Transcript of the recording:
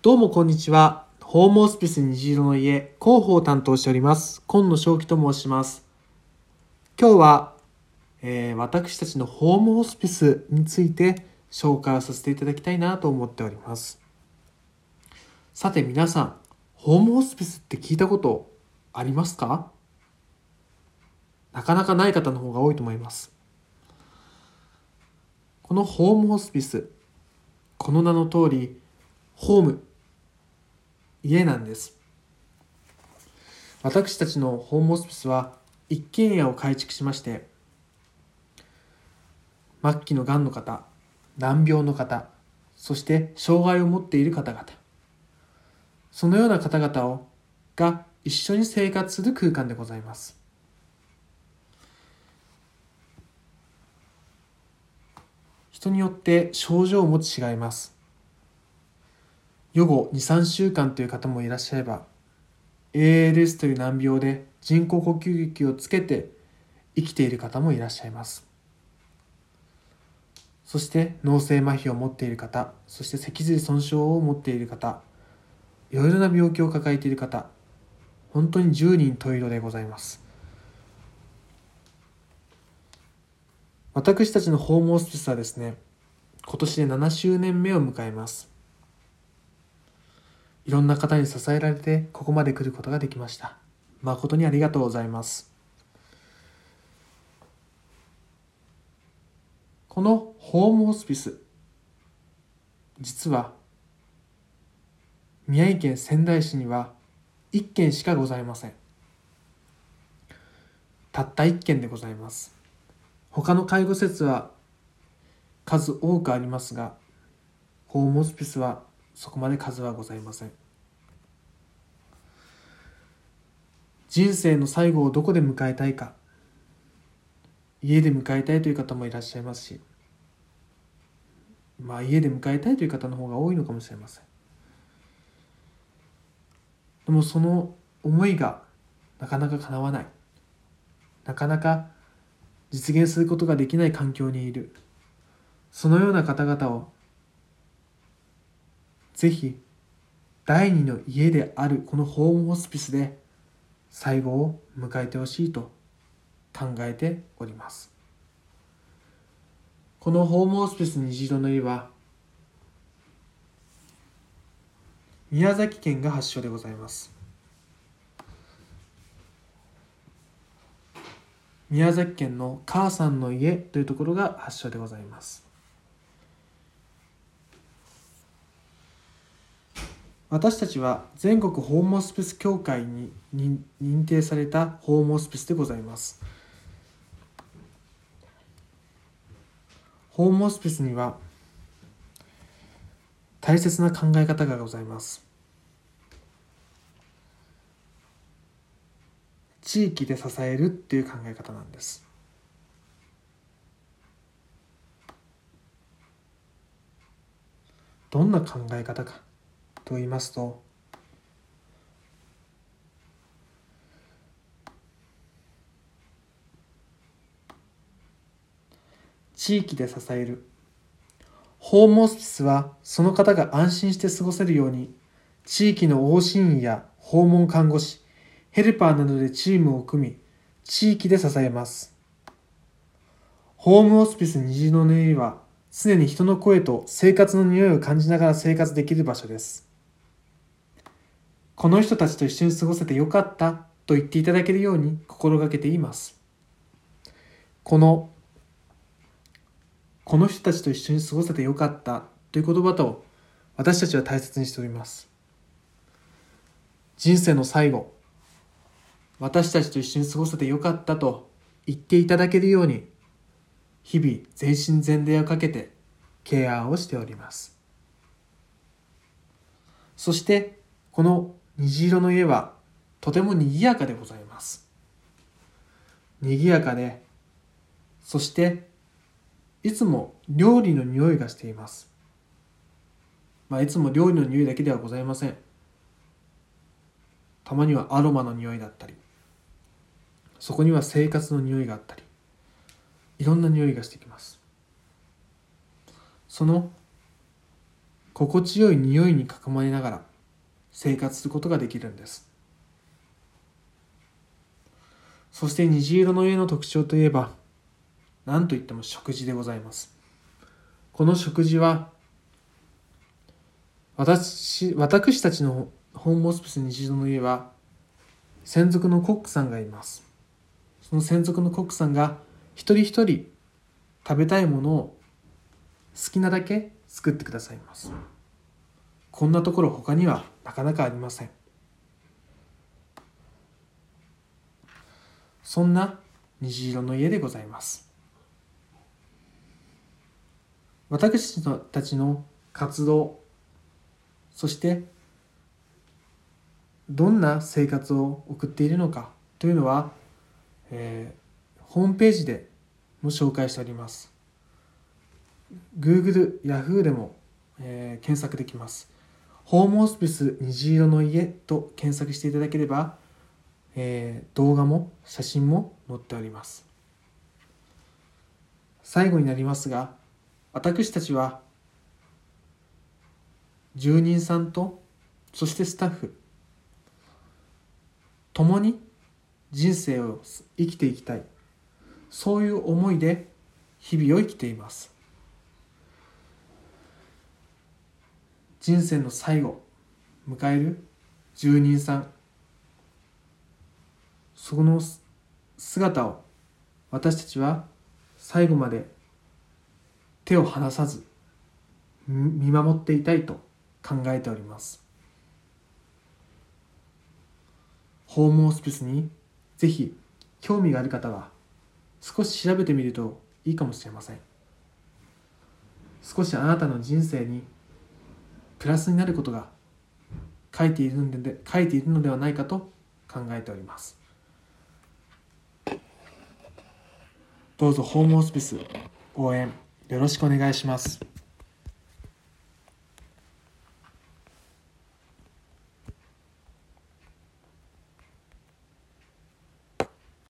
どうもこんにちは。ホームホスピス虹色の家、広報を担当しております。今野正樹と申します。今日は、えー私たちのホームホスピスについて紹介をさせていただきたいなと思っております。さて皆さん、ホームホスピスって聞いたことありますか？なかなかない方の方が多いと思います。このホームホスピス、この名の通り、ホーム、家なんです。私たちのホームホスピスは一軒家を改築しまして、末期のがんの方、難病の方、そして障害を持っている方々、そのような方々をが一緒に生活する空間でございます。人によって症状も違います。予後2、3週間という方もいらっしゃれば、ALS という難病で人工呼吸器をつけて生きている方もいらっしゃいます。そして脳性麻痺を持っている方、そして脊髄損傷を持っている方、いろいろな病気を抱えている方、本当に10人十色でございます。私たちのホームホスピスはですね、今年で7周年目を迎えます。いろんな方に支えられてここまで来ることができました。誠にありがとうございます。このホームホスピス、実は宮城県仙台市には1軒しかございません。たった1軒でございます。他の介護施設は数多くありますが、ホームホスピスはそこまで数はございません。人生の最後をどこで迎えたいか、家で迎えたいという方もいらっしゃいますし、まあ家で迎えたいという方の方が多いのかもしれません。でもその思いがなかなか叶わない。なかなか実現することができない環境にいる。そのような方々をぜひ第二の家であるこのホームホスピスで最後を迎えてほしいと考えております。このホームホスピス虹色の家は宮崎県が発祥でございます。宮崎県の母さんの家というところが発祥でございます。私たちは全国ホームホスピス協会に認定されたホームホスピスでございます。ホームホスピスには大切な考え方がございます。地域で支えるっていう考え方なんです。どんな考え方か。と言いますと地域で支えるホームホスピスはその方が安心して過ごせるように地域の往診医や訪問看護師ヘルパーなどでチームを組み地域で支えます。ホームホスピス虹の音は常に人の声と生活の匂いを感じながら生活できる場所です。この人たちと一緒に過ごせてよかったと言っていただけるように心がけています。このこの人たちと一緒に過ごせてよかったという言葉と私たちは大切にしております。人生の最後私たちと一緒に過ごせてよかったと言っていただけるように日々全身全霊をかけてケアをしております。そしてこの虹色の家はとても賑やかでございます。賑やかでそしていつも料理の匂いがしています。まあいつも料理の匂いだけではございません。たまにはアロマの匂いだったりそこには生活の匂いがあったりいろんな匂いがしてきます。その心地よい匂いに囲まれながら生活することができるんです。そして虹色の家の特徴といえば何といっても食事でございます。この食事は私私たちのホームホスピス虹色の家は専属のコックさんがいます。その専属のコックさんが一人一人食べたいものを好きなだけ作ってくださいます。こんなところ他にはなかなかありません。そんな虹色の家でございます。私たちの活動そしてどんな生活を送っているのかというのは、えー、ホームページでも紹介しております。Google、Yahoo でも、えー、検索できます。ホームホスピス虹色の家と検索していただければ、えー、動画も写真も載っております。最後になりますが私たちは住人さんとそしてスタッフ共に人生を生きていきたい。そういう思いで日々を生きています。人生の最後迎える住人さん。その姿を私たちは最後まで手を離さず見守っていたいと考えております。ホームホスピスにぜひ興味がある方は少し調べてみるといいかもしれません。少しあなたの人生にプラスになることが書いているので書いているのではないかと考えております。どうぞホームホスピス応援よろしくお願いします。